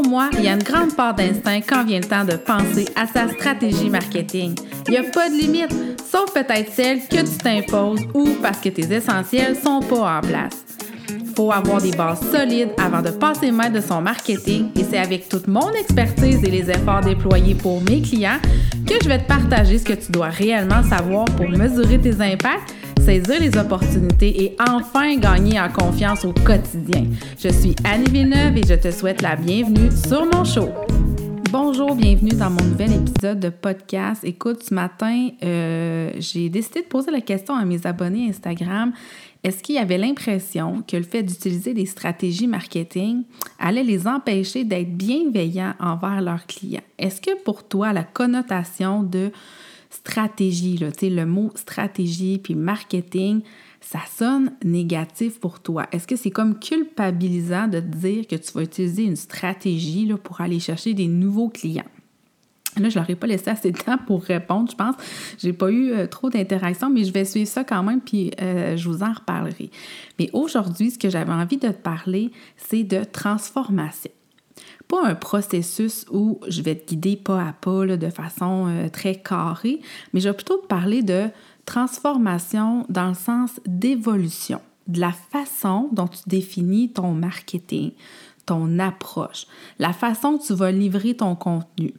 Pour moi, il y a une grande part d'instinct quand vient le temps de penser à sa stratégie marketing. Il n'y a pas de limite, sauf peut-être celle que tu t'imposes ou parce que tes essentiels sont pas en place. Faut avoir des bases solides avant de passer maître de son marketing et c'est avec toute mon expertise et les efforts déployés pour mes clients que je vais te partager ce que tu dois réellement savoir pour mesurer tes impacts saisir les opportunités et enfin gagner en confiance au quotidien. Je suis Annie Villeneuve et je te souhaite la bienvenue sur mon show. Bonjour, bienvenue dans mon nouvel épisode de podcast. Écoute, ce matin, euh, j'ai décidé de poser la question à mes abonnés Instagram. Est-ce qu'il y avait l'impression que le fait d'utiliser des stratégies marketing allait les empêcher d'être bienveillants envers leurs clients? Est-ce que pour toi, la connotation de stratégie, là, le mot stratégie puis marketing, ça sonne négatif pour toi. Est-ce que c'est comme culpabilisant de te dire que tu vas utiliser une stratégie pour aller chercher des nouveaux clients? Là, je leur ai pas laissé assez de temps pour répondre, je pense. J'ai pas eu euh, trop d'interactions, mais je vais suivre ça quand même, puis euh, je vous en reparlerai. Mais aujourd'hui, ce que j'avais envie de te parler, c'est de transformation pas un processus où je vais te guider pas à pas de façon euh, très carrée, mais je vais plutôt te parler de transformation dans le sens d'évolution, de la façon dont tu définis ton marketing, ton approche, la façon dont tu vas livrer ton contenu,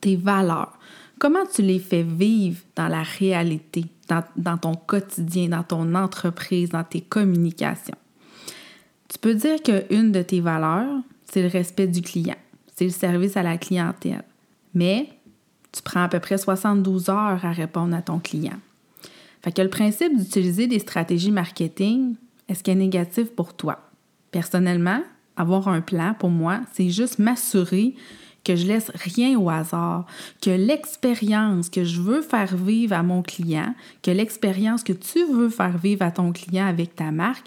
tes valeurs, comment tu les fais vivre dans la réalité, dans, dans ton quotidien, dans ton entreprise, dans tes communications? Tu peux dire qu'une de tes valeurs, c'est le respect du client, c'est le service à la clientèle. Mais tu prends à peu près 72 heures à répondre à ton client. Fait que le principe d'utiliser des stratégies marketing, est-ce qu'il est négatif pour toi? Personnellement, avoir un plan, pour moi, c'est juste m'assurer que je laisse rien au hasard, que l'expérience que je veux faire vivre à mon client, que l'expérience que tu veux faire vivre à ton client avec ta marque,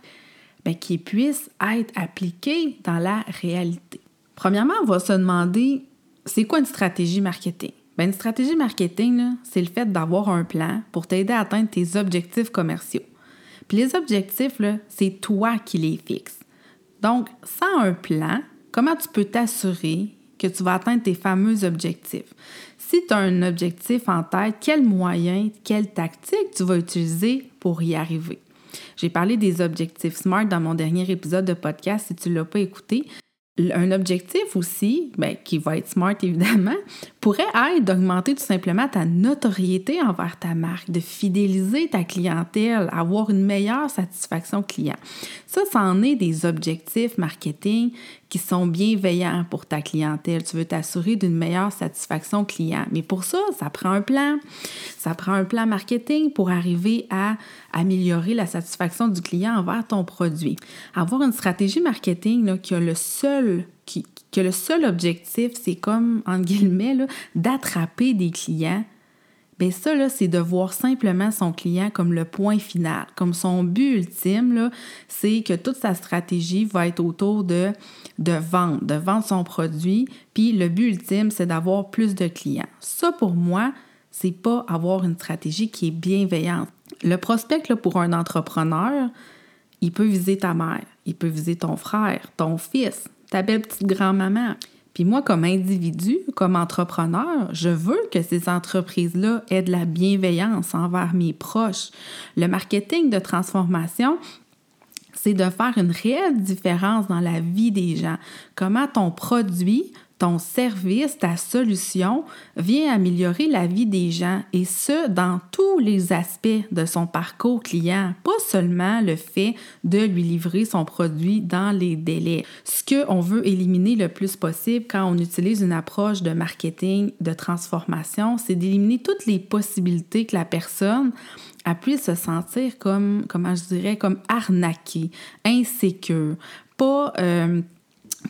bien, qu'il puisse être appliqué dans la réalité. Premièrement, on va se demander, c'est quoi une stratégie marketing? Bien, une stratégie marketing, c'est le fait d'avoir un plan pour t'aider à atteindre tes objectifs commerciaux. Puis les objectifs, c'est toi qui les fixes. Donc, sans un plan, comment tu peux t'assurer que tu vas atteindre tes fameux objectifs? Si tu as un objectif en tête, quels moyens, quelles tactiques tu vas utiliser pour y arriver? J'ai parlé des objectifs SMART dans mon dernier épisode de podcast. Si tu ne l'as pas écouté, un objectif aussi, ben, qui va être smart évidemment, pourrait être d'augmenter tout simplement ta notoriété envers ta marque, de fidéliser ta clientèle, avoir une meilleure satisfaction client. Ça, c'en est des objectifs marketing qui sont bienveillants pour ta clientèle. Tu veux t'assurer d'une meilleure satisfaction client. Mais pour ça, ça prend un plan. Ça prend un plan marketing pour arriver à améliorer la satisfaction du client envers ton produit. Avoir une stratégie marketing qui a le seul le seul objectif, c'est comme, entre guillemets, d'attraper des clients Bien ça, là, c'est de voir simplement son client comme le point final, comme son but ultime, là, c'est que toute sa stratégie va être autour de, de vendre, de vendre son produit, puis le but ultime, c'est d'avoir plus de clients. Ça, pour moi, c'est pas avoir une stratégie qui est bienveillante. Le prospect, là, pour un entrepreneur, il peut viser ta mère, il peut viser ton frère, ton fils, ta belle petite grand-maman. Puis moi, comme individu, comme entrepreneur, je veux que ces entreprises-là aient de la bienveillance envers mes proches. Le marketing de transformation, c'est de faire une réelle différence dans la vie des gens. Comment ton produit ton service, ta solution vient améliorer la vie des gens et ce, dans tous les aspects de son parcours client, pas seulement le fait de lui livrer son produit dans les délais. Ce qu'on veut éliminer le plus possible quand on utilise une approche de marketing, de transformation, c'est d'éliminer toutes les possibilités que la personne a pu se sentir comme, comment je dirais, comme arnaquée, insécure, pas... Euh,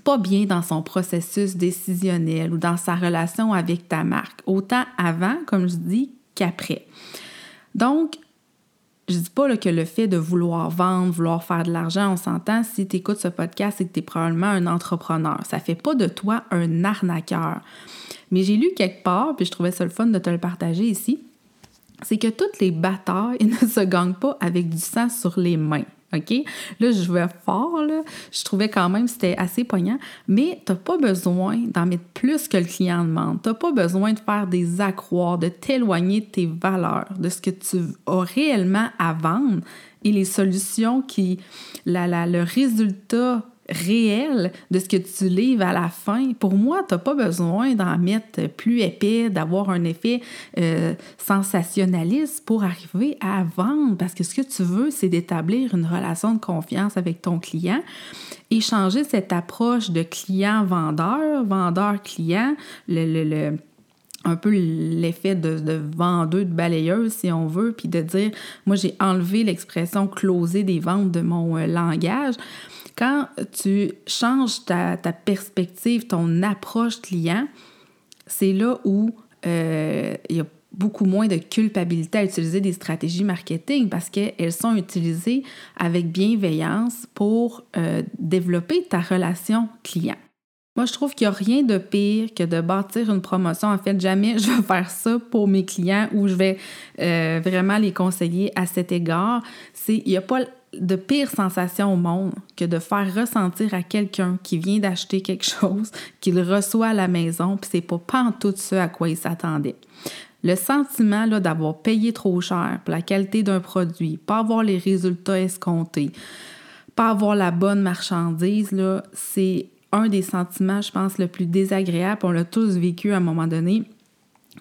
pas bien dans son processus décisionnel ou dans sa relation avec ta marque, autant avant, comme je dis, qu'après. Donc, je dis pas que le fait de vouloir vendre, vouloir faire de l'argent, on s'entend, si tu écoutes ce podcast, c'est que tu es probablement un entrepreneur. Ça fait pas de toi un arnaqueur. Mais j'ai lu quelque part, puis je trouvais ça le fun de te le partager ici, c'est que toutes les batailles ne se gagnent pas avec du sang sur les mains. OK? Là, je vais fort, là. Je trouvais quand même que c'était assez poignant. Mais tu n'as pas besoin d'en mettre plus que le client demande. Tu n'as pas besoin de faire des accroires, de t'éloigner de tes valeurs, de ce que tu as réellement à vendre et les solutions qui, la, la, le résultat réel de ce que tu livres à la fin, pour moi, tu n'as pas besoin d'en mettre plus épais, d'avoir un effet euh, sensationnaliste pour arriver à vendre, parce que ce que tu veux, c'est d'établir une relation de confiance avec ton client et changer cette approche de client-vendeur, vendeur-client, un peu l'effet de, de vendeuse, de balayeuse, si on veut, puis de dire, moi, j'ai enlevé l'expression closer des ventes de mon euh, langage quand tu changes ta, perspective, ton approche client, c'est là où euh, il y a beaucoup moins de culpabilité à utiliser des stratégies marketing parce qu'elles sont utilisées avec bienveillance pour euh, développer ta relation client. Moi, je trouve qu'il n'y a rien de pire que de bâtir une promotion. En fait, jamais je vais faire ça pour mes clients ou je vais euh, vraiment les conseiller à cet égard. C'est, il n'y a pas de pire sensation au monde que de faire ressentir à quelqu'un qui vient d'acheter quelque chose qu'il reçoit à la maison, puis c'est pas, tout ce à quoi il s'attendait. Le sentiment d'avoir payé trop cher pour la qualité d'un produit, pas avoir les résultats escomptés, pas avoir la bonne marchandise, c'est un des sentiments, je pense, le plus désagréable. On l'a tous vécu à un moment donné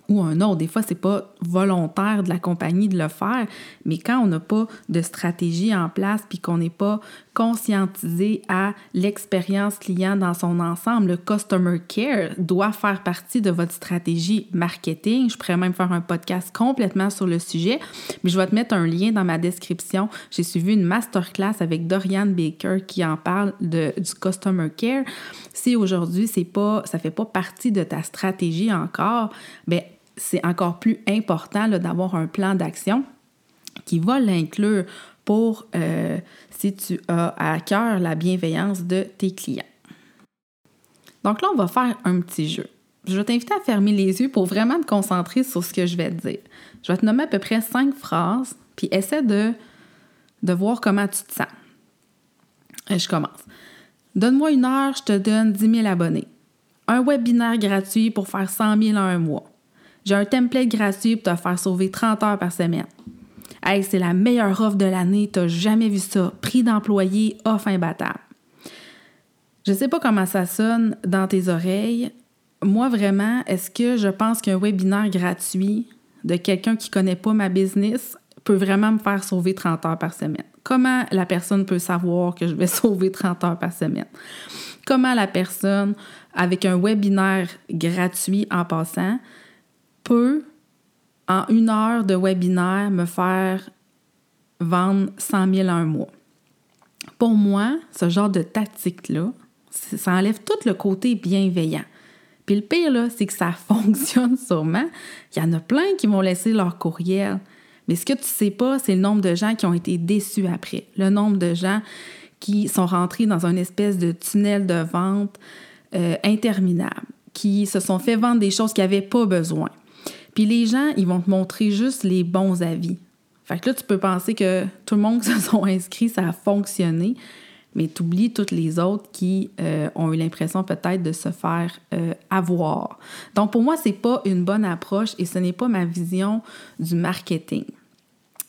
ou un autre. Des fois, c'est pas volontaire de la compagnie de le faire, mais quand on n'a pas de stratégie en place puis qu'on n'est pas conscientisé à l'expérience client dans son ensemble, le customer care doit faire partie de votre stratégie marketing. Je pourrais même faire un podcast complètement sur le sujet, mais je vais te mettre un lien dans ma description. J'ai suivi une masterclass avec Dorian Baker qui en parle de, du customer care. Si aujourd'hui c'est pas ça fait pas partie de ta stratégie encore, ben c'est encore plus important d'avoir un plan d'action qui va l'inclure pour euh, si tu as à cœur la bienveillance de tes clients. Donc là, on va faire un petit jeu. Je vais t'inviter à fermer les yeux pour vraiment te concentrer sur ce que je vais te dire. Je vais te nommer à peu près cinq phrases, puis essaie de, de voir comment tu te sens. Et je commence. Donne-moi une heure, je te donne 10 000 abonnés. Un webinaire gratuit pour faire 100 000 en un mois. J'ai un template gratuit pour te faire sauver 30 heures par semaine. Hey, c'est la meilleure offre de l'année, t'as jamais vu ça. Prix d'employé, offre imbattable. Je sais pas comment ça sonne dans tes oreilles. Moi, vraiment, est-ce que je pense qu'un webinaire gratuit de quelqu'un qui connaît pas ma business peut vraiment me faire sauver 30 heures par semaine? Comment la personne peut savoir que je vais sauver 30 heures par semaine? Comment la personne, avec un webinaire gratuit en passant, peut, en une heure de webinaire, me faire vendre 100 000 un mois. Pour moi, ce genre de tactique-là, ça enlève tout le côté bienveillant. Puis le pire, là, c'est que ça fonctionne sûrement. Il y en a plein qui vont laisser leur courriel. Mais ce que tu ne sais pas, c'est le nombre de gens qui ont été déçus après. Le nombre de gens qui sont rentrés dans une espèce de tunnel de vente euh, interminable, qui se sont fait vendre des choses qu'ils n'avaient pas besoin. Puis les gens, ils vont te montrer juste les bons avis. Fait que là, tu peux penser que tout le monde qui se sont inscrits, ça a fonctionné, mais tu oublies toutes les autres qui euh, ont eu l'impression peut-être de se faire euh, avoir. Donc pour moi, c'est pas une bonne approche et ce n'est pas ma vision du marketing.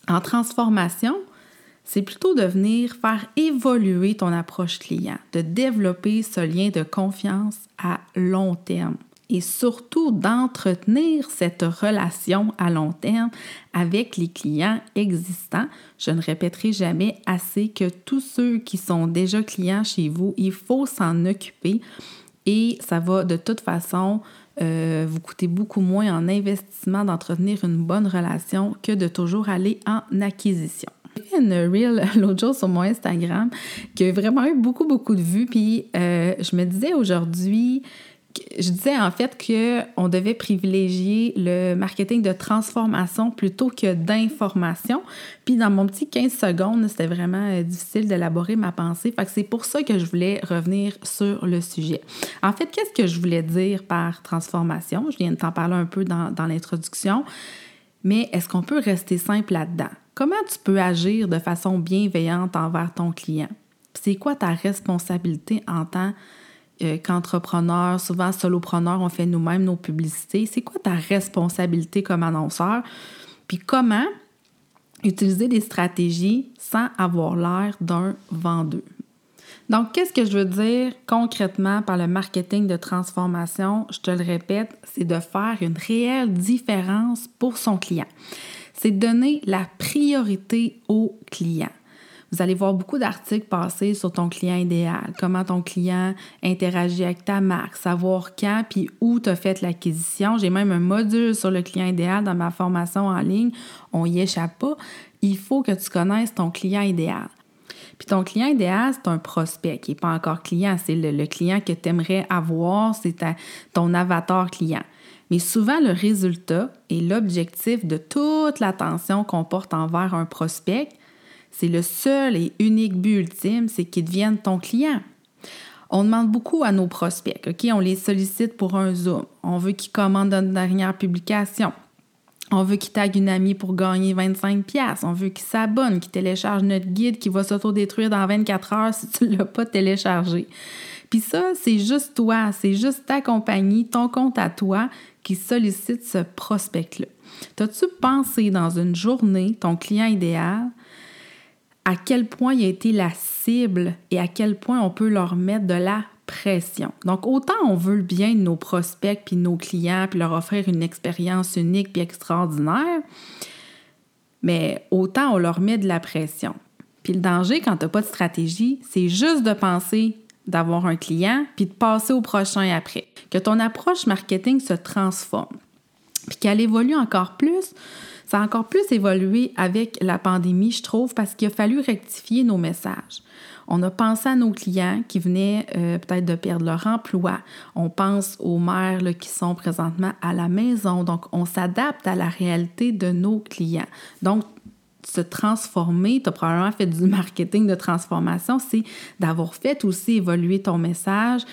En transformation, c'est plutôt de venir faire évoluer ton approche client, de développer ce lien de confiance à long terme et surtout d'entretenir cette relation à long terme avec les clients existants. Je ne répéterai jamais assez que tous ceux qui sont déjà clients chez vous, il faut s'en occuper et ça va de toute façon euh, vous coûter beaucoup moins en investissement d'entretenir une bonne relation que de toujours aller en acquisition. J'ai une reel l'autre jour sur mon Instagram qui a vraiment eu beaucoup, beaucoup de vues. Puis euh, je me disais aujourd'hui, je disais en fait qu'on devait privilégier le marketing de transformation plutôt que d'information. Puis dans mon petit 15 secondes, c'était vraiment euh, difficile d'élaborer ma pensée. Fait que c'est pour ça que je voulais revenir sur le sujet. En fait, qu'est-ce que je voulais dire par transformation? Je viens de t'en parler un peu dans, dans l'introduction. Mais est-ce qu'on peut rester simple là-dedans? comment tu peux agir de façon bienveillante envers ton client? C'est quoi ta responsabilité en tant euh, qu'entrepreneur, souvent solopreneur, on fait nous-mêmes nos publicités. C'est quoi ta responsabilité comme annonceur? Puis comment utiliser des stratégies sans avoir l'air d'un vendeur? Donc, qu'est-ce que je veux dire concrètement par le marketing de transformation? Je te le répète, c'est de faire une réelle différence pour son client. C'est donner la priorité au client. Vous allez voir beaucoup d'articles passer sur ton client idéal, comment ton client interagit avec ta marque, savoir quand puis où tu as fait l'acquisition. J'ai même un module sur le client idéal dans ma formation en ligne. On y échappe pas. Il faut que tu connaisses ton client idéal. Puis ton client idéal, c'est un prospect qui n'est pas encore client. C'est le, client que tu aimerais avoir, c'est ton avatar client. Mais souvent, le résultat et l'objectif de toute l'attention qu'on porte envers un prospect, c'est le seul et unique but ultime, c'est qu'il devienne ton client. On demande beaucoup à nos prospects, OK? On les sollicite pour un Zoom. On veut qu'ils commandent notre dernière publication. On veut qu'il tague une amie pour gagner 25 pièces. On veut qu'il s'abonne, qu'il télécharge notre guide qui va s'autodétruire dans 24 heures si tu ne l'as pas téléchargé. Puis ça, c'est juste toi, c'est juste ta compagnie, ton compte à toi qui sollicite ce prospect-là. T'as-tu pensé dans une journée, ton client idéal, à quel point il a été la cible et à quel point on peut leur mettre de la pression. Donc, autant on veut le bien de nos prospects puis nos clients puis leur offrir une expérience unique puis extraordinaire, mais autant on leur met de la pression. Puis le danger quand tu n'as pas de stratégie, c'est juste de penser d'avoir un client puis de passer au prochain après. Que ton approche marketing se transforme puis qu'elle évolue encore plus. Encore plus évolué avec la pandémie, je trouve, parce qu'il a fallu rectifier nos messages. On a pensé à nos clients qui venaient euh, peut-être de perdre leur emploi. On pense aux mères qui sont présentement à la maison. Donc, on s'adapte à la réalité de nos clients. Donc, se transformer, tu as probablement fait du marketing de transformation, c'est d'avoir fait aussi évoluer ton message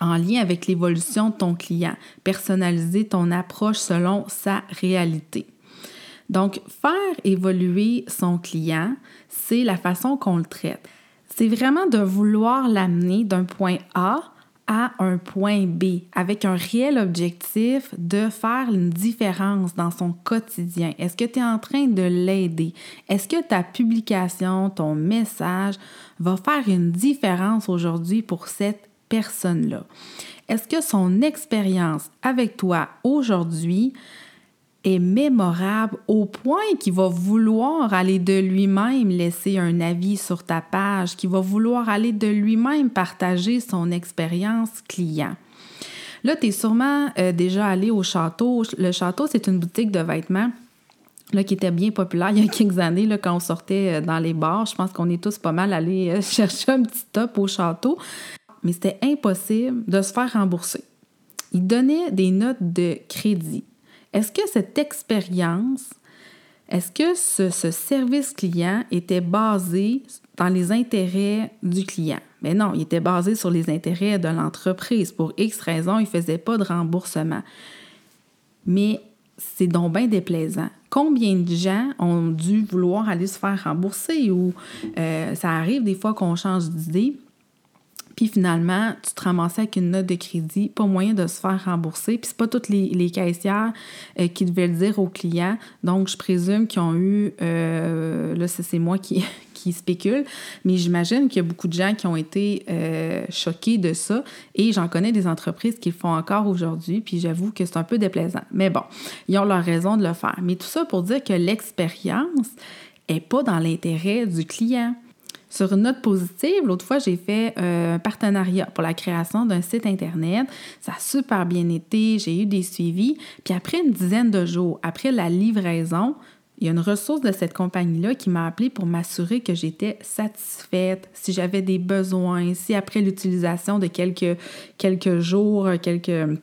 en lien avec l'évolution de ton client, personnaliser ton approche selon sa réalité. Donc, faire évoluer son client, c'est la façon qu'on le traite c'est vraiment de vouloir l'amener d'un point A à un point B avec un réel objectif de faire une différence dans son quotidien. Est-ce que tu es en train de l'aider? Est-ce que ta publication, ton message va faire une différence aujourd'hui pour cette personne-là? Est-ce que son expérience avec toi aujourd'hui est mémorable au point qu'il va vouloir aller de lui-même laisser un avis sur ta page, qu'il va vouloir aller de lui-même partager son expérience client. Là, tu es sûrement euh, déjà allé au château. Le château, c'est une boutique de vêtements là, qui était bien populaire il y a quelques années là, quand on sortait euh, dans les bars. Je pense qu'on est tous pas mal allés euh, chercher un petit top au château. Mais c'était impossible de se faire rembourser. Il donnait des notes de crédit. Est-ce que cette expérience, est-ce que ce, service client était basé dans les intérêts du client? Mais non, il était basé sur les intérêts de l'entreprise. Pour X raisons, il ne faisait pas de remboursement. Mais c'est donc bien déplaisant. Combien de gens ont dû vouloir aller se faire rembourser ou euh, ça arrive des fois qu'on change d'idée puis finalement, tu te ramassais avec une note de crédit, pas moyen de se faire rembourser. Puis c'est pas toutes les, caissières euh, qui devaient le dire aux clients. Donc, je présume qu'ils ont eu, euh, là, c'est moi qui, qui spécule, mais j'imagine qu'il y a beaucoup de gens qui ont été euh, choqués de ça. Et j'en connais des entreprises qui le font encore aujourd'hui, puis j'avoue que c'est un peu déplaisant. Mais bon, ils ont leur raison de le faire. Mais tout ça pour dire que l'expérience n'est pas dans l'intérêt du client. Sur une note positive, l'autre fois, j'ai fait euh, un partenariat pour la création d'un site Internet. Ça a super bien été, j'ai eu des suivis. Puis après une dizaine de jours, après la livraison, il y a une ressource de cette compagnie-là qui m'a appelé pour m'assurer que j'étais satisfaite, si j'avais des besoins, si après l'utilisation de quelques, quelques jours, quelques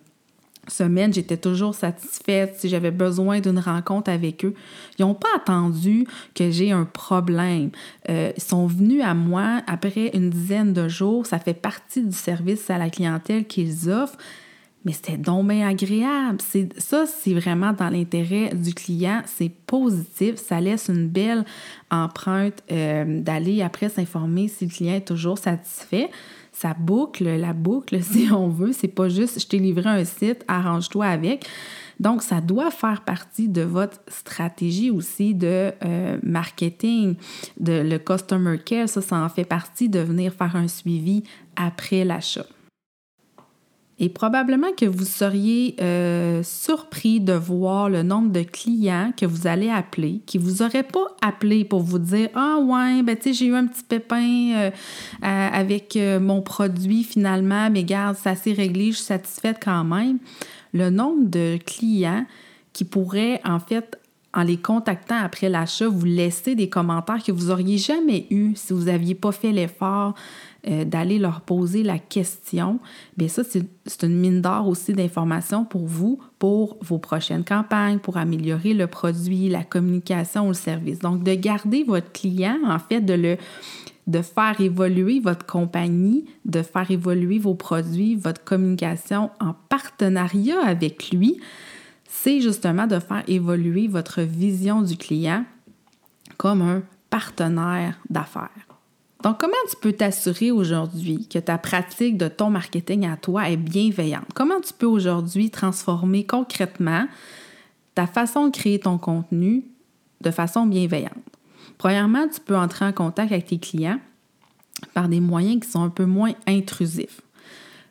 semaine, j'étais toujours satisfaite. Si j'avais besoin d'une rencontre avec eux, ils n'ont pas attendu que j'ai un problème. Euh, ils sont venus à moi après une dizaine de jours. Ça fait partie du service à la clientèle qu'ils offrent. mais c'était donc bien agréable. Ça, c'est vraiment dans l'intérêt du client. C'est positif. Ça laisse une belle empreinte euh, d'aller après s'informer si le client est toujours satisfait. Ça boucle la boucle, si on veut. C'est pas juste je t'ai livré un site, arrange-toi avec. Donc, ça doit faire partie de votre stratégie aussi de euh, marketing, de le customer care. Ça, ça en fait partie de venir faire un suivi après l'achat. Et probablement que vous seriez euh, surpris de voir le nombre de clients que vous allez appeler, qui vous auraient pas appelé pour vous dire Ah ouais, ben tu sais, j'ai eu un petit pépin euh, avec mon produit finalement, mais garde, ça s'est réglé, je suis satisfaite quand même le nombre de clients qui pourraient, en fait, en les contactant après l'achat, vous laisser des commentaires que vous auriez jamais eus si vous n'aviez pas fait l'effort euh, d'aller leur poser la question. Bien, ça, c'est une mine d'or aussi d'informations pour vous, pour vos prochaines campagnes, pour améliorer le produit, la communication ou le service. Donc, de garder votre client, en fait, de faire évoluer votre compagnie, de faire évoluer vos produits, votre communication en partenariat avec lui, c'est justement de faire évoluer votre vision du client comme un partenaire d'affaires. Donc, comment tu peux t'assurer aujourd'hui que ta pratique de ton marketing à toi est bienveillante? Comment tu peux aujourd'hui transformer concrètement ta façon de créer ton contenu de façon bienveillante? Premièrement, tu peux entrer en contact avec tes clients par des moyens qui sont un peu moins intrusifs.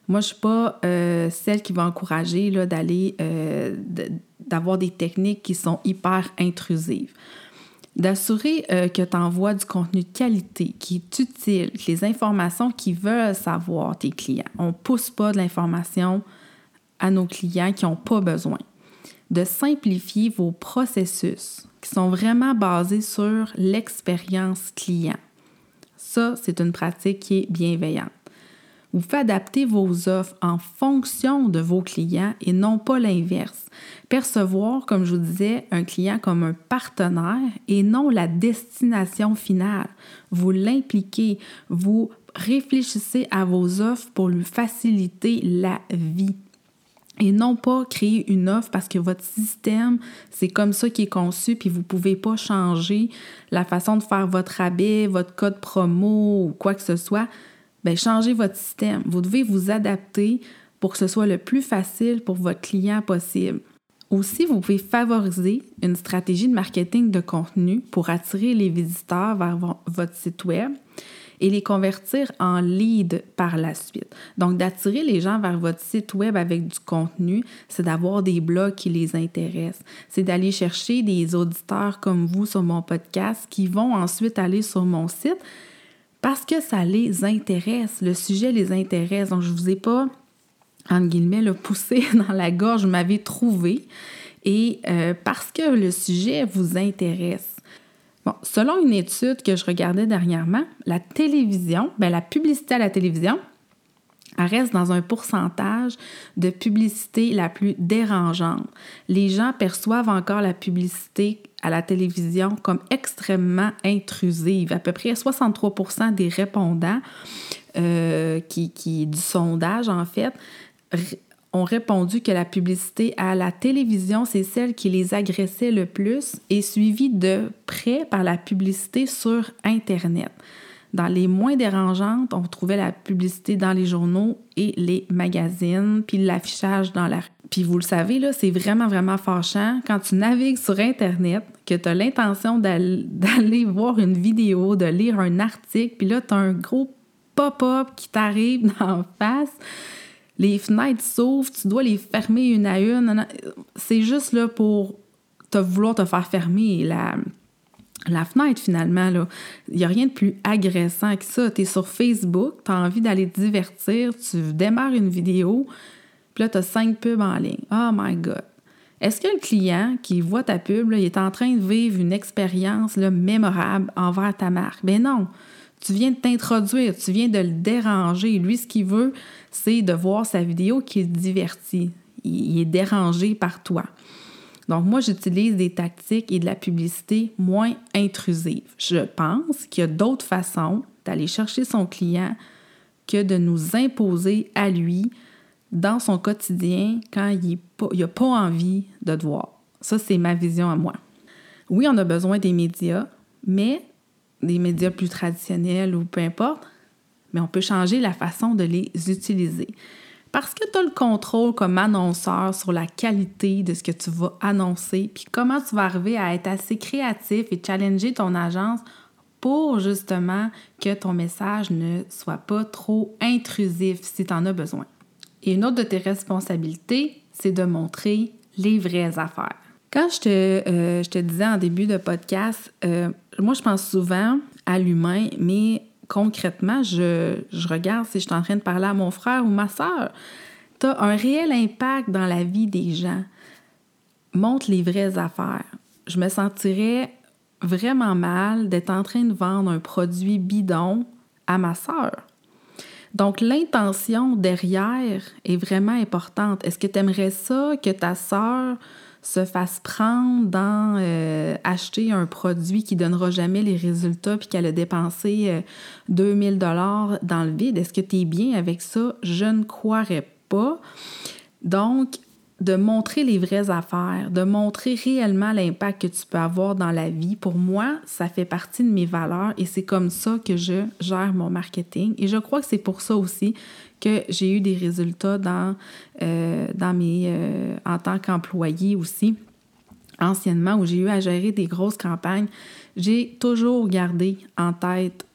Moi, je ne suis pas euh, celle qui va encourager d'aller, euh, d'avoir des techniques qui sont hyper intrusives. D'assurer euh, que tu envoies du contenu de qualité, qui est utile, les informations qu'ils veulent savoir, tes clients. On ne pousse pas de l'information à nos clients qui n'ont pas besoin. De simplifier vos processus qui sont vraiment basés sur l'expérience client. Ça, c'est une pratique qui est bienveillante. Vous faites adapter vos offres en fonction de vos clients et non pas l'inverse. Percevoir, comme je vous disais, un client comme un partenaire et non la destination finale. Vous l'impliquez, vous réfléchissez à vos offres pour lui faciliter la vie et non pas créer une offre parce que votre système, c'est comme ça qui est conçu, puis vous ne pouvez pas changer la façon de faire votre rabais, votre code promo ou quoi que ce soit. Bien, changez votre système. Vous devez vous adapter pour que ce soit le plus facile pour votre client possible. Aussi, vous pouvez favoriser une stratégie de marketing de contenu pour attirer les visiteurs vers votre site web et les convertir en lead par la suite. Donc, d'attirer les gens vers votre site web avec du contenu, c'est d'avoir des blogs qui les intéressent. C'est d'aller chercher des auditeurs comme vous sur mon podcast qui vont ensuite aller sur mon site parce que ça les intéresse. Le sujet les intéresse. Donc, je ne vous ai pas, entre guillemets, le poussé dans la gorge, vous m'avez trouvé. Et euh, parce que le sujet vous intéresse selon une étude que je regardais dernièrement, la télévision, bien, la publicité à la télévision, reste dans un pourcentage de publicité la plus dérangeante. Les gens perçoivent encore la publicité à la télévision comme extrêmement intrusive. À peu près 63% des répondants euh, qui, qui, du sondage, en fait, ont répondu que la publicité à la télévision, c'est celle qui les agressait le plus et suivie de près par la publicité sur Internet. Dans les moins dérangeantes, on trouvait la publicité dans les journaux et les magazines, puis l'affichage dans la Puis vous le savez, là, c'est vraiment, vraiment fâchant quand tu navigues sur Internet, que tu as l'intention d'aller voir une vidéo, de lire un article, puis là, tu as un gros pop-up qui t'arrive en face les fenêtres s'ouvrent, tu dois les fermer une à une. C'est juste là pour te vouloir te faire fermer la, la fenêtre finalement. Il n'y a rien de plus agressant que ça. Tu es sur Facebook, tu as envie d'aller te divertir, tu démarres une vidéo, puis là, tu as cinq pubs en ligne. Oh my God! Est-ce que le client qui voit ta pub, il est en train de vivre une expérience mémorable envers ta marque? Ben non! Tu viens de t'introduire, tu viens de le déranger. Lui, ce qu'il veut, c'est de voir sa vidéo qui est divertie. Il est dérangé par toi. Donc, moi, j'utilise des tactiques et de la publicité moins intrusives. Je pense qu'il y a d'autres façons d'aller chercher son client que de nous imposer à lui dans son quotidien quand il n'a pas envie de te voir. Ça, c'est ma vision à moi. Oui, on a besoin des médias, mais des médias plus traditionnels ou peu importe, mais on peut changer la façon de les utiliser. Parce que tu as le contrôle comme annonceur sur la qualité de ce que tu vas annoncer, puis comment tu vas arriver à être assez créatif et challenger ton agence pour justement que ton message ne soit pas trop intrusif si tu en as besoin. Et une autre de tes responsabilités, c'est de montrer les vraies affaires. Quand je te, euh, je te disais en début de podcast, euh, moi je pense souvent à l'humain, mais concrètement, je, regarde si je suis en train de parler à mon frère ou ma soeur. Tu as un réel impact dans la vie des gens. Montre les vraies affaires. Je me sentirais vraiment mal d'être en train de vendre un produit bidon à ma soeur. Donc, l'intention derrière est vraiment importante. Est-ce que tu aimerais ça que ta sœur se fasse prendre dans euh, acheter un produit qui donnera jamais les résultats puis qu'elle a dépensé 2000 euh, dollars dans le vide? Est-ce que tu es bien avec ça? Je ne croirais pas. Donc, de montrer les vraies affaires, de montrer réellement l'impact que tu peux avoir dans la vie, pour moi, ça fait partie de mes valeurs et c'est comme ça que je gère mon marketing. Et je crois que c'est pour ça aussi que j'ai eu des résultats dans, euh, dans mes, euh, en tant qu'employé aussi. Anciennement, où j'ai eu à gérer des grosses campagnes, j'ai toujours gardé en tête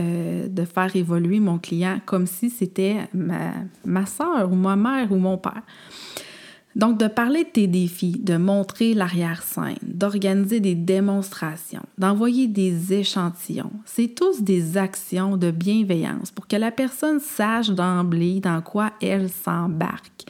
euh, de faire évoluer mon client comme si c'était ma, ma soeur ou ma mère ou mon père. Donc, de parler de tes défis, de montrer l'arrière-scène, d'organiser des démonstrations, d'envoyer des échantillons, c'est tous des actions de bienveillance pour que la personne sache d'emblée dans quoi elle s'embarque.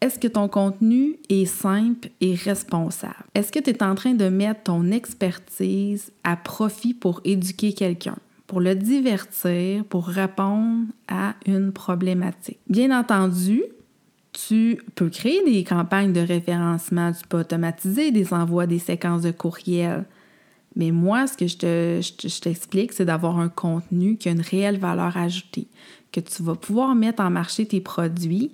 Est-ce que ton contenu est simple et responsable? Est-ce que tu es en train de mettre ton expertise à profit pour éduquer quelqu'un? pour le divertir, pour répondre à une problématique? Bien entendu, tu peux créer des campagnes de référencement, tu peux automatiser des envois des séquences de courriel. Mais moi, ce que je, t'explique, c'est d'avoir un contenu qui a une réelle valeur ajoutée, que tu vas pouvoir mettre en marché tes produits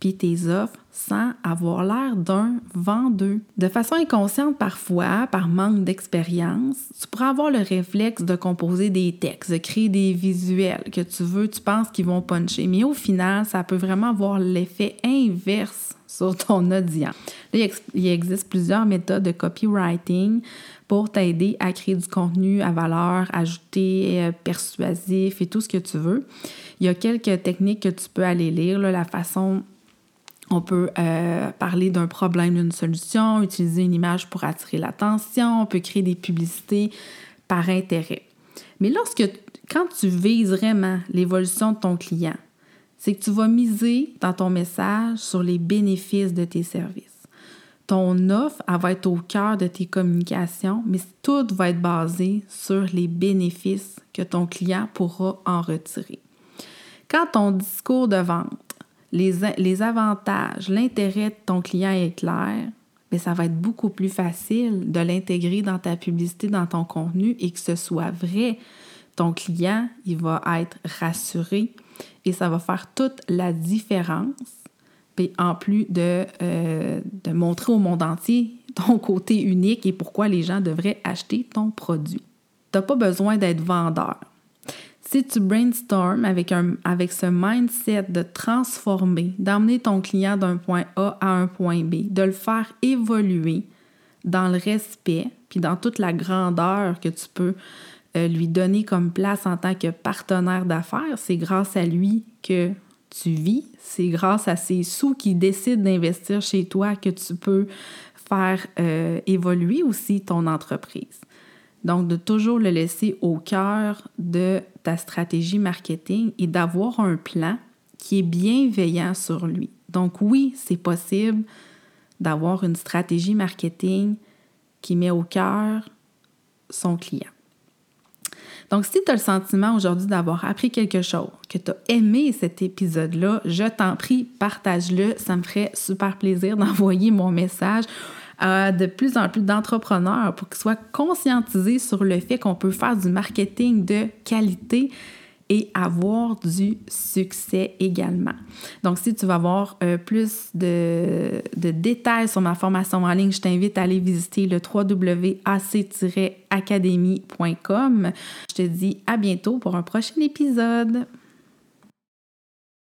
puis tes offres sans avoir l'air d'un vendeur. De façon inconsciente parfois, par manque d'expérience, tu pourras avoir le réflexe de composer des textes, de créer des visuels que tu veux, tu penses qu'ils vont puncher. Mais au final, ça peut vraiment avoir l'effet inverse sur ton audience. il existe plusieurs méthodes de copywriting pour t'aider à créer du contenu à valeur ajoutée, euh, persuasif et tout ce que tu veux. Il y a quelques techniques que tu peux aller lire, la façon on peut euh, parler d'un problème, d'une solution, utiliser une image pour attirer l'attention, on peut créer des publicités par intérêt. Mais lorsque, quand tu vises vraiment l'évolution de ton client, c'est que tu vas miser dans ton message sur les bénéfices de tes services. Ton offre, elle va être au cœur de tes communications, mais tout va être basé sur les bénéfices que ton client pourra en retirer. Quand ton discours de vente les, avantages, l'intérêt de ton client est clair, mais ça va être beaucoup plus facile de l'intégrer dans ta publicité, dans ton contenu et que ce soit vrai. Ton client, il va être rassuré et ça va faire toute la différence. Et en plus de, euh, de montrer au monde entier ton côté unique et pourquoi les gens devraient acheter ton produit. Tu n'as pas besoin d'être vendeur. Si tu brainstorm avec, ce mindset de transformer, d'emmener ton client d'un point A à un point B, de le faire évoluer dans le respect, puis dans toute la grandeur que tu peux euh, lui donner comme place en tant que partenaire d'affaires, c'est grâce à lui que tu vis, c'est grâce à ces sous qui décident d'investir chez toi que tu peux faire euh, évoluer aussi ton entreprise. Donc, de toujours le laisser au cœur de ta stratégie marketing et d'avoir un plan qui est bienveillant sur lui. Donc, oui, c'est possible d'avoir une stratégie marketing qui met au cœur son client. Donc, si tu as le sentiment aujourd'hui d'avoir appris quelque chose, que tu as aimé cet épisode-là, je t'en prie, partage-le. Ça me ferait super plaisir d'envoyer mon message à de plus en plus d'entrepreneurs pour qu'ils soient conscientisés sur le fait qu'on peut faire du marketing de qualité et avoir du succès également. Donc, si tu veux avoir euh, plus de, de, détails sur ma formation en ligne, je t'invite à aller visiter le www.ac-academy.com. Je te dis à bientôt pour un prochain épisode.